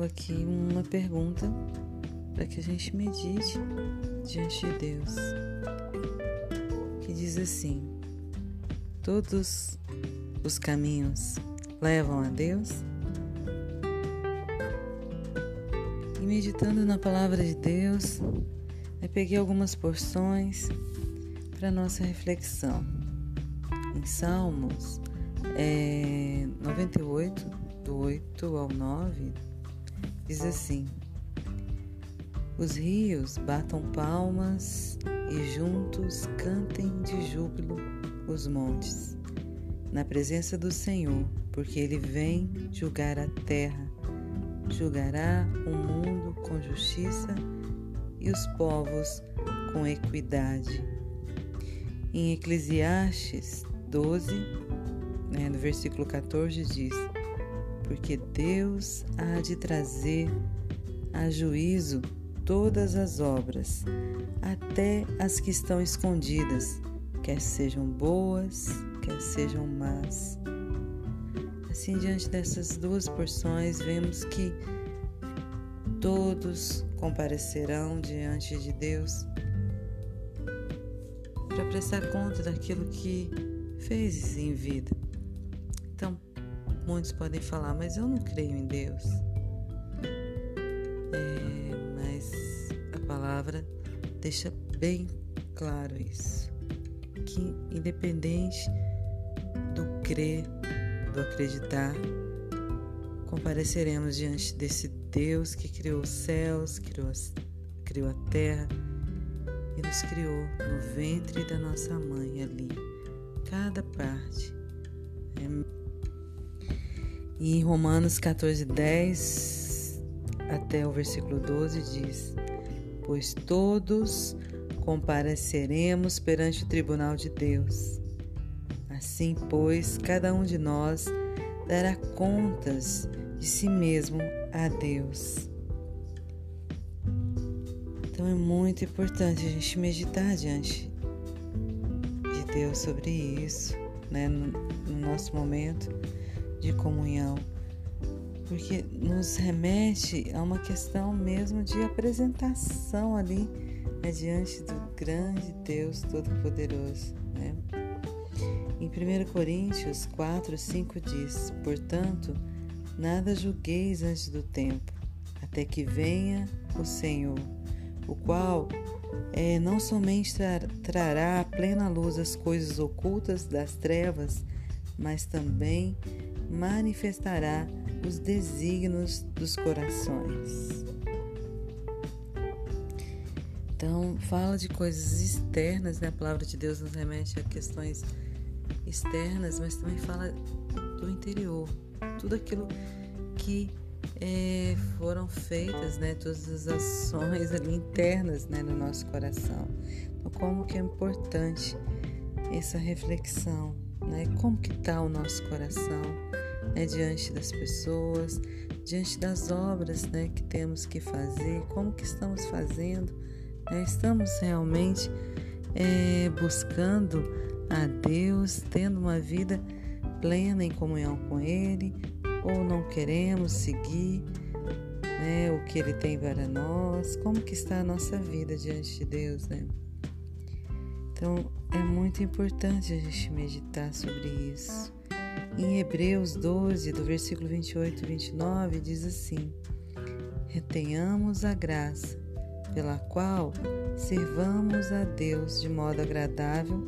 Trago aqui uma pergunta para que a gente medite diante de Deus, que diz assim: Todos os caminhos levam a Deus? E meditando na palavra de Deus, eu peguei algumas porções para nossa reflexão. Em Salmos é, 98, do 8 ao 9, diz assim: Os rios batam palmas e juntos cantem de júbilo os montes, na presença do Senhor, porque ele vem julgar a terra, julgará o mundo com justiça e os povos com equidade. Em Eclesiastes 12, né, no versículo 14, diz: Porque Deus há de trazer a juízo todas as obras, até as que estão escondidas, quer sejam boas, quer sejam más. Assim, diante dessas duas porções, vemos que todos comparecerão diante de Deus para prestar conta daquilo que fez em vida. Muitos podem falar, mas eu não creio em Deus. É, mas a palavra deixa bem claro isso. Que independente do crer, do acreditar, compareceremos diante desse Deus que criou os céus, criou, criou a terra e nos criou no ventre da nossa mãe ali, cada parte. E em Romanos 14, 10 até o versículo 12 diz: Pois todos compareceremos perante o tribunal de Deus. Assim, pois, cada um de nós dará contas de si mesmo a Deus. Então é muito importante a gente meditar diante de Deus sobre isso, né, no, no nosso momento de comunhão, porque nos remete a uma questão mesmo de apresentação ali né, diante do grande Deus Todo-Poderoso. Né? Em 1 Coríntios 4, 5 diz: Portanto, nada julgueis antes do tempo, até que venha o Senhor, o qual é, não somente trará a plena luz as coisas ocultas das trevas, mas também manifestará os desígnios dos corações. Então, fala de coisas externas, né? A palavra de Deus nos remete a questões externas, mas também fala do interior, tudo aquilo que é, foram feitas, né? Todas as ações ali internas, né? No nosso coração. Então, como que é importante essa reflexão, né? Como que está o nosso coração, né? Diante das pessoas, diante das obras, né? Que temos que fazer, como que estamos fazendo, né? Estamos realmente é, buscando a Deus, tendo uma vida plena em comunhão com Ele, ou não queremos seguir né, o que Ele tem para nós, como que está a nossa vida diante de Deus, né? Então é muito importante a gente meditar sobre isso. Em Hebreus 12, do versículo 28 e 29, diz assim: Retenhamos a graça pela qual servamos a Deus de modo agradável,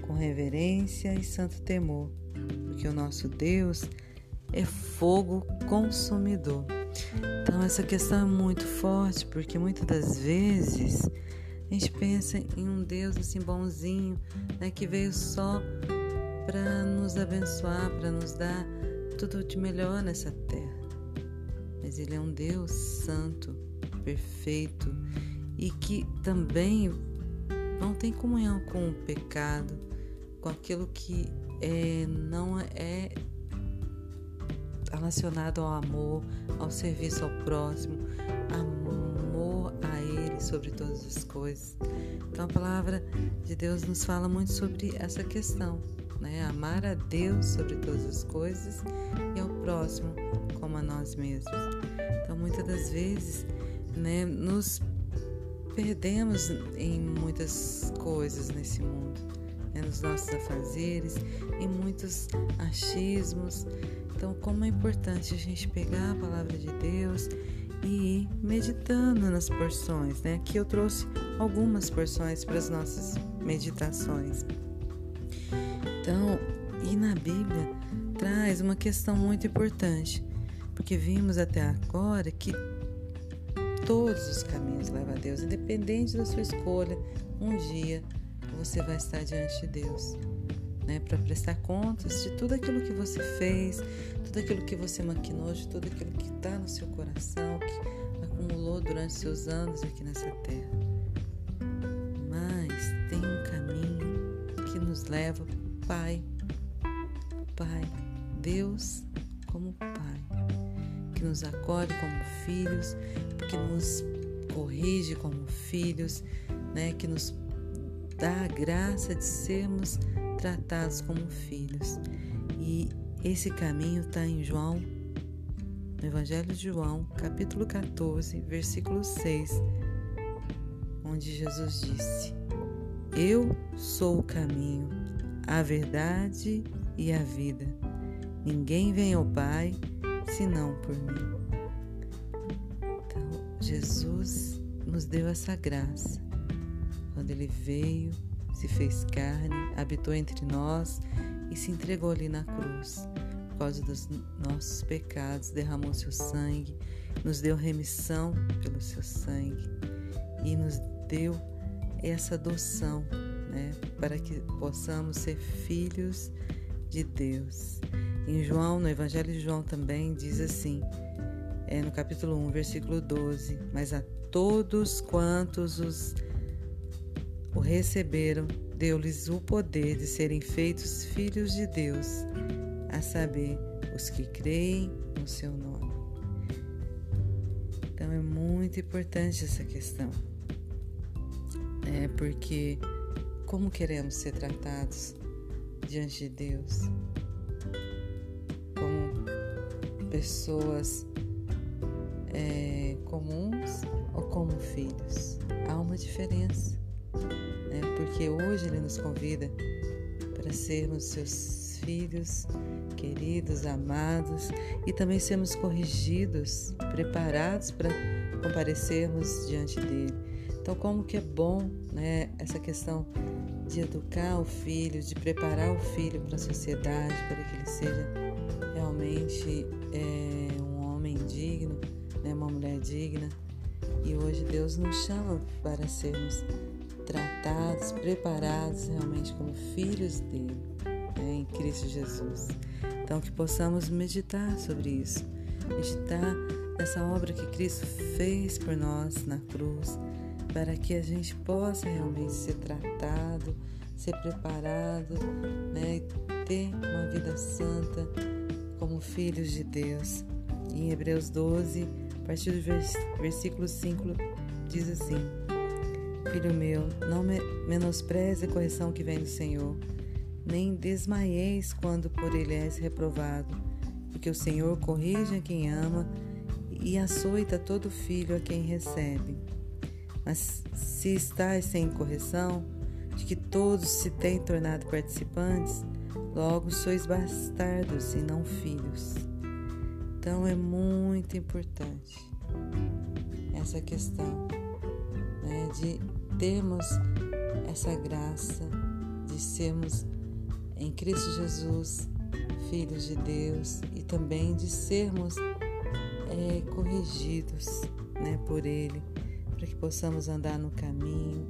com reverência e santo temor, porque o nosso Deus é fogo consumidor. Então, essa questão é muito forte, porque muitas das vezes a gente pensa em um Deus assim bonzinho, né, que veio só para nos abençoar, para nos dar tudo de melhor nessa terra. Mas Ele é um Deus santo, perfeito e que também não tem comunhão com o pecado, com aquilo que é, não é relacionado ao amor, ao serviço ao próximo, amor Ele sobre todas as coisas. Então a palavra de Deus nos fala muito sobre essa questão, né? Amar a Deus sobre todas as coisas e ao próximo como como a nós mesmos. Então, muitas das vezes, né, nos perdemos em muitas coisas nesse mundo, né, nos nossos afazeres, em muitos achismos. Então, como é importante a gente pegar a palavra de Deus e meditando nas porções, né? Aqui eu trouxe algumas porções para as nossas meditações. Então, e na Bíblia traz uma questão muito importante, porque vimos até agora que todos os caminhos levam a Deus, independente da sua escolha, um dia você vai estar diante de Deus. Né, para prestar contas de tudo aquilo que você fez, tudo aquilo que você maquinou, de tudo aquilo que está no seu coração, que acumulou durante seus anos aqui nessa terra. Mas tem um caminho que nos leva Pai, Pai, Deus como Pai, que nos acolhe como filhos, que nos corrige como filhos, né, que nos dá a graça de sermos tratados como filhos. E esse caminho está em João, no Evangelho de João, capítulo 14, versículo 6, onde Jesus disse: Eu sou o caminho, a verdade e a vida. Ninguém vem ao Pai senão por mim. Então, Jesus nos deu essa graça quando ele veio, se fez carne, habitou entre nós e se entregou ali na cruz. Por causa dos nossos pecados, derramou seu sangue, nos deu remissão pelo seu sangue e nos deu essa adoção né, para que possamos ser filhos de Deus. Em João, no Evangelho de João também diz assim, é no capítulo 1, versículo 12: Mas a todos quantos os o receberam, deu-lhes o poder de serem feitos filhos de Deus, a saber, os que creem no seu nome. Então é muito importante essa questão, é porque como queremos ser tratados diante de Deus? Como pessoas é, comuns ou como filhos? Há uma diferença? Porque hoje Ele nos convida para sermos seus filhos queridos, amados e também sermos corrigidos, preparados para comparecermos diante dele. Então, como que é bom né, essa questão de educar o filho, de preparar o filho para a sociedade, para que ele seja realmente é, um homem digno, né, uma mulher digna. E hoje Deus nos chama para sermos tratados, preparados realmente como filhos dele, né, em Cristo Jesus. Então, que possamos meditar sobre isso, meditar nessa obra que Cristo fez por nós na cruz para que a gente possa realmente ser tratado, ser preparado, né, ter uma vida santa como filhos de Deus. Em Hebreus 12, a partir do versículo 5, diz assim: Filho meu, não menospreze a correção que vem do Senhor, nem desmaieis quando por ele és reprovado, porque o Senhor corrige a quem ama e açoita todo filho a quem recebe. Mas se estáis sem correção, de que todos se têm tornado participantes, logo sois bastardos e não filhos. Então é muito importante essa questão né, de termos essa graça de sermos em Cristo Jesus filhos de Deus e também de sermos é, corrigidos né, por Ele para que possamos andar no caminho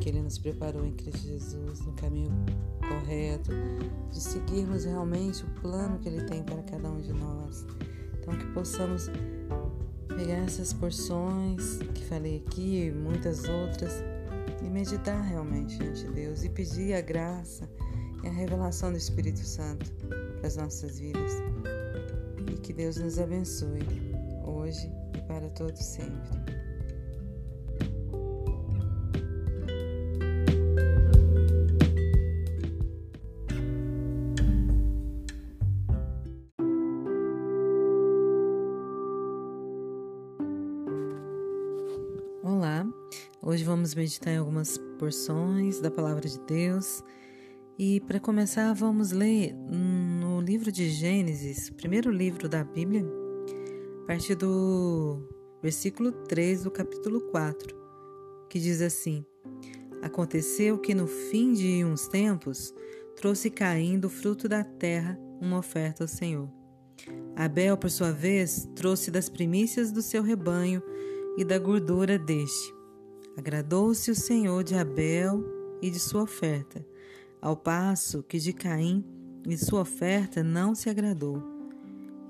que Ele nos preparou em Cristo Jesus, no caminho correto, de seguirmos realmente o plano que Ele tem para cada um de nós. Então, que possamos pegar essas porções que falei aqui e muitas outras meditar realmente diante de Deus e pedir a graça e a revelação do Espírito Santo para as nossas vidas. E que Deus nos abençoe hoje e para todos sempre. Olá, hoje vamos meditar em algumas porções da Palavra de Deus e para começar vamos ler no livro de Gênesis, primeiro livro da Bíblia, a partir do versículo 3 do capítulo 4, que diz assim: Aconteceu que no fim de uns tempos trouxe caindo o fruto da terra uma oferta ao Senhor. Abel, por sua vez, trouxe das primícias do seu rebanho e da gordura deste. Agradou-se o Senhor de Abel e de sua oferta, ao passo que de Caim e sua oferta não se agradou.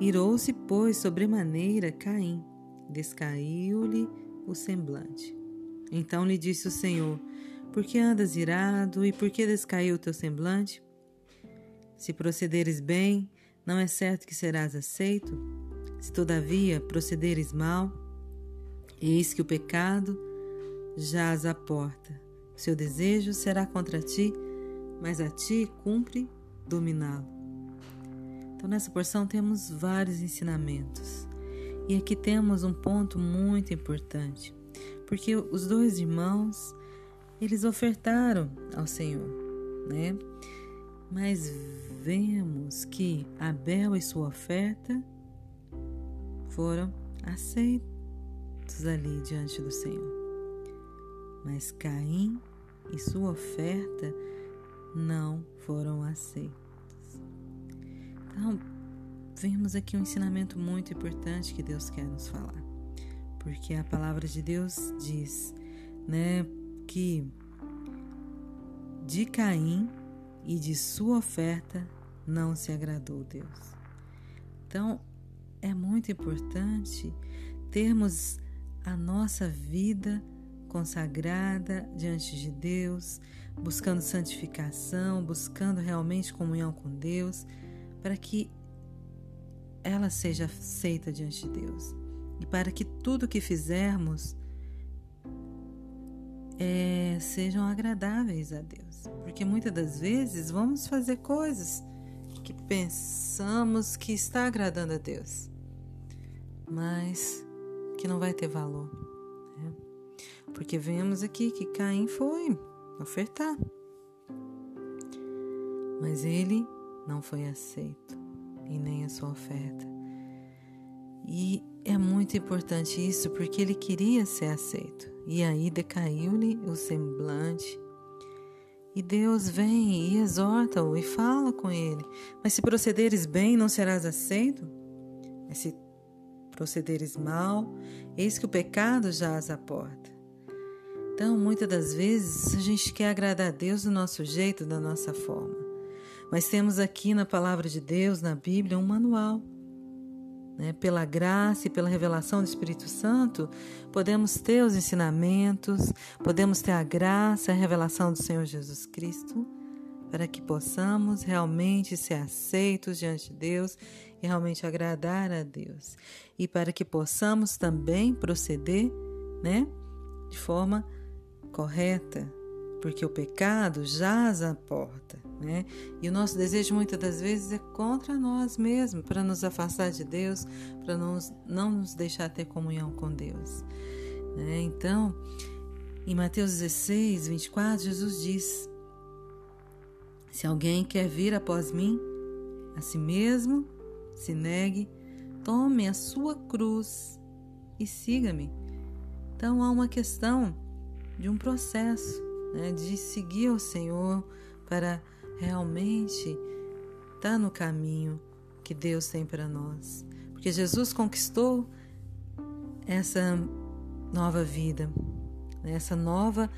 Irou-se, pois, sobremaneira Caim, descaiu-lhe o semblante. Então lhe disse o Senhor: Por que andas irado e por que descaiu o teu semblante? Se procederes bem, não é certo que serás aceito? Se todavia procederes mal, Eis que o pecado jaz à porta. Seu desejo será contra ti, mas a ti cumpre dominá-lo. Então, nessa porção temos vários ensinamentos. E aqui temos um ponto muito importante, porque os dois irmãos, eles ofertaram ao Senhor, né? Mas vemos que Abel e sua oferta foram aceitos ali diante do Senhor. Mas Caim e sua oferta não foram aceitos. Então, vemos aqui um ensinamento muito importante que Deus quer nos falar. Porque a palavra de Deus diz, né, que de Caim e de sua oferta não se agradou Deus. Então, é muito importante termos a nossa vida consagrada diante de Deus, buscando santificação, buscando realmente comunhão com Deus, para que ela seja aceita diante de Deus. E para que tudo que fizermos é, sejam agradáveis a Deus, porque muitas das vezes vamos fazer coisas que pensamos que está agradando a Deus, mas que não vai ter valor. Né? Porque vemos aqui que Caim foi ofertar, mas ele não foi aceito e nem a sua oferta. E é muito importante isso porque ele queria ser aceito. E aí decaiu-lhe o semblante. E Deus vem e exorta-o e fala com ele: Mas se procederes bem, não serás aceito? Mas se procederes mal, eis que o pecado jaz à porta. Então, muitas das vezes, a gente quer agradar a Deus do nosso jeito, da nossa forma. Mas temos aqui na palavra de Deus, na Bíblia, um manual. Né? Pela graça e pela revelação do Espírito Santo, podemos ter os ensinamentos, podemos ter a graça a revelação do Senhor Jesus Cristo para que possamos realmente ser aceitos diante de Deus e realmente agradar a Deus. E para que possamos também proceder, né, de forma correta, porque o pecado jaz à porta, né? E o nosso desejo muitas das vezes é contra nós mesmos, para nos afastar de Deus, para não nos deixar ter comunhão com Deus. Né? Então, em Mateus 16, 24, Jesus diz: se alguém quer vir após mim, a si mesmo se negue, tome a sua cruz e siga-me. Então há uma questão de um processo, né, de seguir o Senhor para realmente estar no caminho que Deus tem para nós. Porque Jesus conquistou essa nova vida, né, essa nova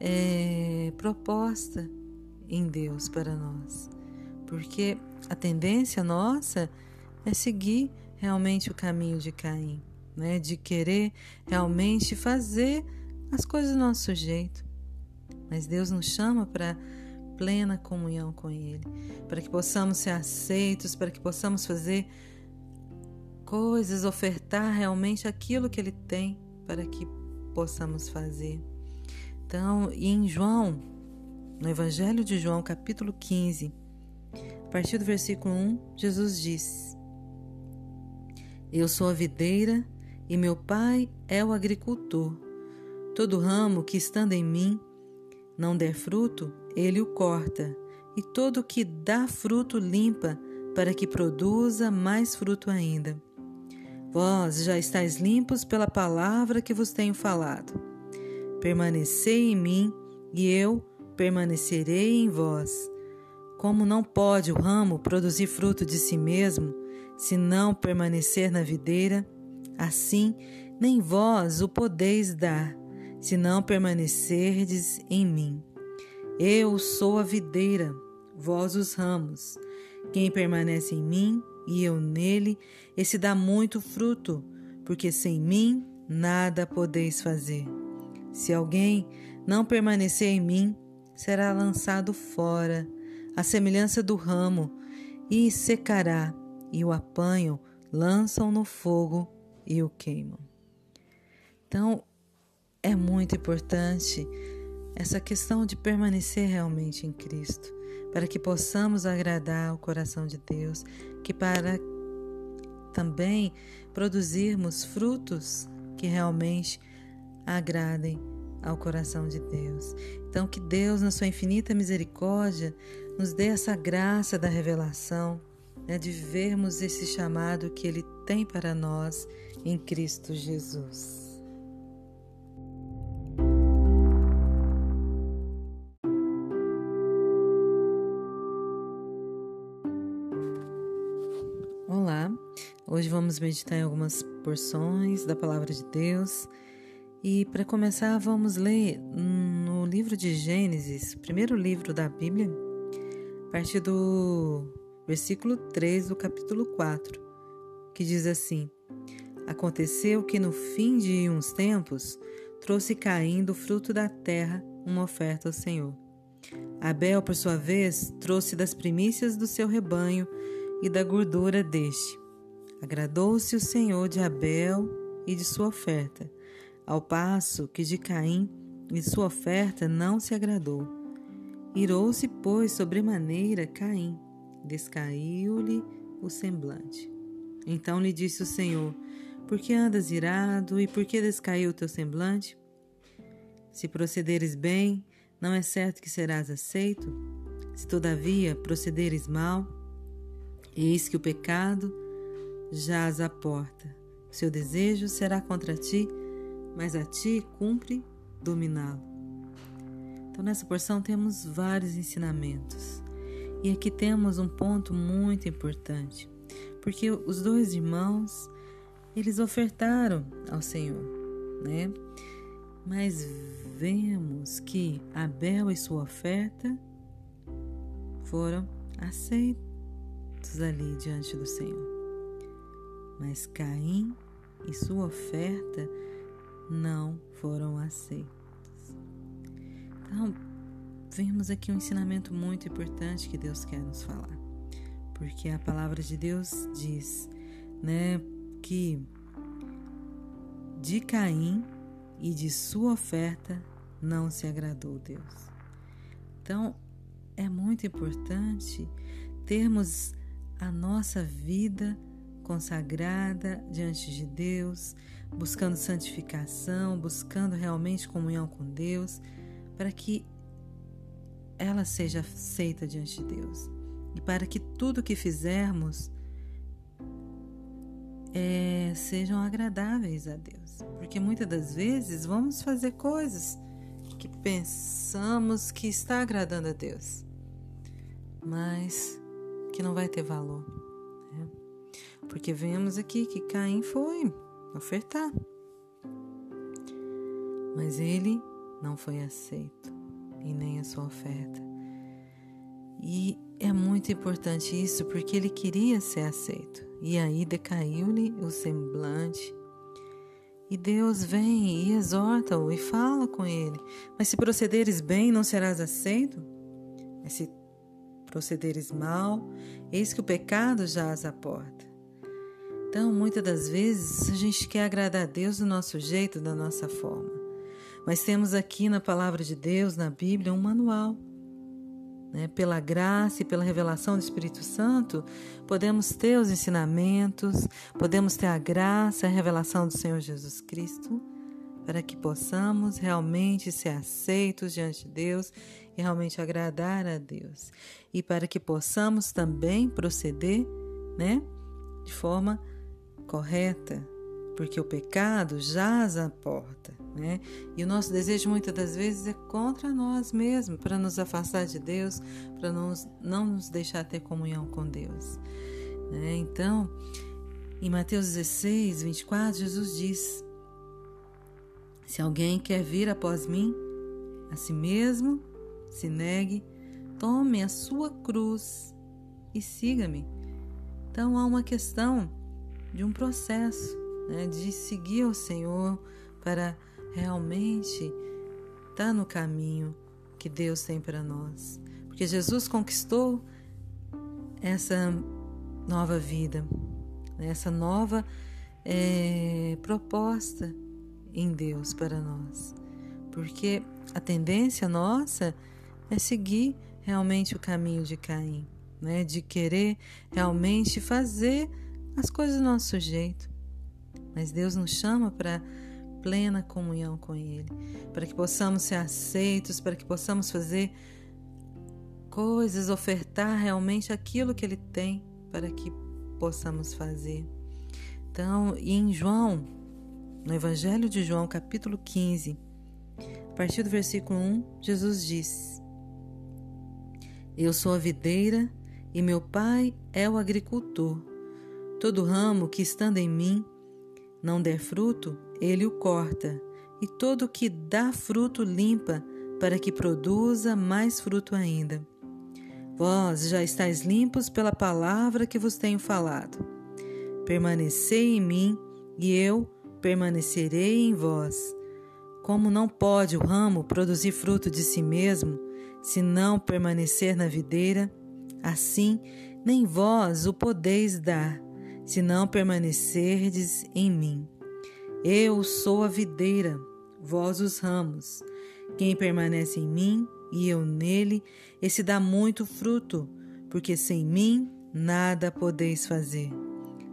é, proposta em Deus para nós. Porque a tendência nossa é seguir realmente o caminho de Caim, né? de querer realmente fazer as coisas do nosso jeito. Mas Deus nos chama para plena comunhão com Ele, para que possamos ser aceitos, para que possamos fazer coisas, ofertar realmente aquilo que Ele tem para que possamos fazer. Então, em João no Evangelho de João, capítulo 15, a partir do versículo 1, Jesus diz: Eu sou a videira e meu pai é o agricultor. Todo ramo que estando em mim não der fruto, ele o corta, e todo que dá fruto limpa, para que produza mais fruto ainda. Vós já estáis limpos pela palavra que vos tenho falado. Permanecei em mim, e eu permanecerei em vós. Como não pode o ramo produzir fruto de si mesmo, se não permanecer na videira, assim nem vós o podeis dar, se não permanecerdes em mim. Eu sou a videira, vós os ramos. Quem permanece em mim e eu nele, esse dá muito fruto, porque sem mim nada podeis fazer. Se alguém não permanecer em mim, será lançado fora, à semelhança do ramo, e secará, e o apanham, lançam no fogo e o queimam. Então, é muito importante essa questão de permanecer realmente em Cristo, para que possamos agradar o coração de Deus, que para também produzirmos frutos que realmente agradem ao coração de Deus. Então, que Deus, na sua infinita misericórdia, nos dê essa graça da revelação, né, de vermos esse chamado que Ele tem para nós em Cristo Jesus. Olá, hoje vamos meditar em algumas porções da Palavra de Deus e para começar vamos ler no livro de Gênesis, primeiro livro da Bíblia, a partir do versículo 3 do capítulo 4, que diz assim: Aconteceu que no fim de uns tempos trouxe Caim do fruto da terra uma oferta ao Senhor. Abel, por sua vez, trouxe das primícias do seu rebanho e da gordura deste. Agradou-se o Senhor de Abel e de sua oferta, ao passo que de Caim e sua oferta não se agradou. Irou-se, pois, sobremaneira Caim, descaiu-lhe o semblante. Então lhe disse o Senhor: por que andas irado e por que descaiu o teu semblante? Se procederes bem, não é certo que serás aceito? Se todavia procederes mal, eis que o pecado jaz à porta. Seu desejo será contra ti, mas a ti cumpre dominá-lo. Então, nessa porção temos vários ensinamentos. E aqui temos um ponto muito importante, porque os dois irmãos eles ofertaram ao Senhor, né? Mas vemos que Abel e sua oferta foram aceitos ali diante do Senhor. Mas Caim e sua oferta não foram aceitos. Então, vemos aqui um ensinamento muito importante que Deus quer nos falar. Porque a palavra de Deus diz, né, que de Caim e de sua oferta não se agradou Deus. Então, é muito importante termos a nossa vida consagrada diante de Deus, buscando santificação, buscando realmente comunhão com Deus, para que ela seja aceita diante de Deus. E para que tudo que fizermos é, sejam agradáveis a Deus. Porque muitas das vezes vamos fazer coisas que pensamos que está agradando a Deus, mas que não vai ter valor. Né? Porque vemos aqui que Caim foi ofertar, mas ele não foi aceito e nem a sua oferta. E é muito importante isso porque ele queria ser aceito. E aí decaiu-lhe o semblante. E Deus vem e exorta-o e fala com ele: Mas se procederes bem, não serás aceito? Mas se procederes mal, eis que o pecado jaz à porta. Então, muitas das vezes, a gente quer agradar a Deus do nosso jeito, da nossa forma. Mas temos aqui na palavra de Deus, na Bíblia, um manual né, pela graça e pela revelação do Espírito Santo, podemos ter os ensinamentos, podemos ter a graça, a revelação do Senhor Jesus Cristo para que possamos realmente ser aceitos diante de Deus e realmente agradar a Deus. E para que possamos também proceder, né, de forma correta, porque o pecado jaz à porta, né? E o nosso desejo muitas das vezes é contra nós mesmos, para nos afastar de Deus, para não, não nos deixar ter comunhão com Deus. Né? Então, em Mateus 16, 24, Jesus diz: Se alguém quer vir após mim, a si mesmo se negue, tome a sua cruz e siga-me. Então há uma questão de um processo, né, de seguir o Senhor para realmente estar tá no caminho que Deus tem para nós. Porque Jesus conquistou essa nova vida, né, essa nova é, proposta em Deus para nós. Porque a tendência nossa é seguir realmente o caminho de Caim, né? de querer realmente fazer as coisas do nosso jeito. Mas Deus nos chama para plena comunhão com Ele, para que possamos ser aceitos, para que possamos fazer coisas, ofertar realmente aquilo que Ele tem para que possamos fazer. Então, em João, no Evangelho de João, capítulo 15, a partir do versículo 1, Jesus diz: eu sou a videira e meu pai é o agricultor. Todo ramo que estando em mim não der fruto, ele o corta, e todo que dá fruto limpa, para que produza mais fruto ainda. Vós já estáis limpos pela palavra que vos tenho falado. Permanecei em mim, e eu permanecerei em vós. Como não pode o ramo produzir fruto de si mesmo, se não permanecer na videira, assim nem vós o podeis dar, se não permanecerdes em mim. Eu sou a videira, vós os ramos. Quem permanece em mim e eu nele, esse dá muito fruto, porque sem mim nada podeis fazer.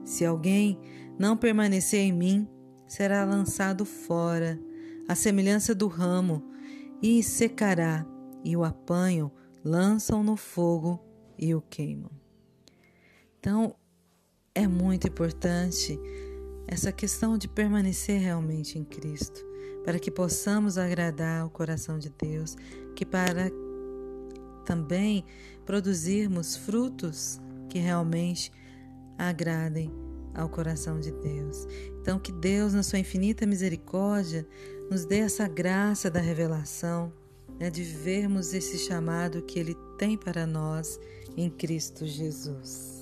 Se alguém não permanecer em mim, será lançado fora, à semelhança do ramo, e secará e o apanham, lançam no fogo e o queimam. Então, é muito importante essa questão de permanecer realmente em Cristo, para que possamos agradar o coração de Deus, que para também produzirmos frutos que realmente agradem ao coração de Deus. Então, que Deus, na sua infinita misericórdia, nos dê essa graça da revelação né, de vermos esse chamado que Ele tem para nós em Cristo Jesus.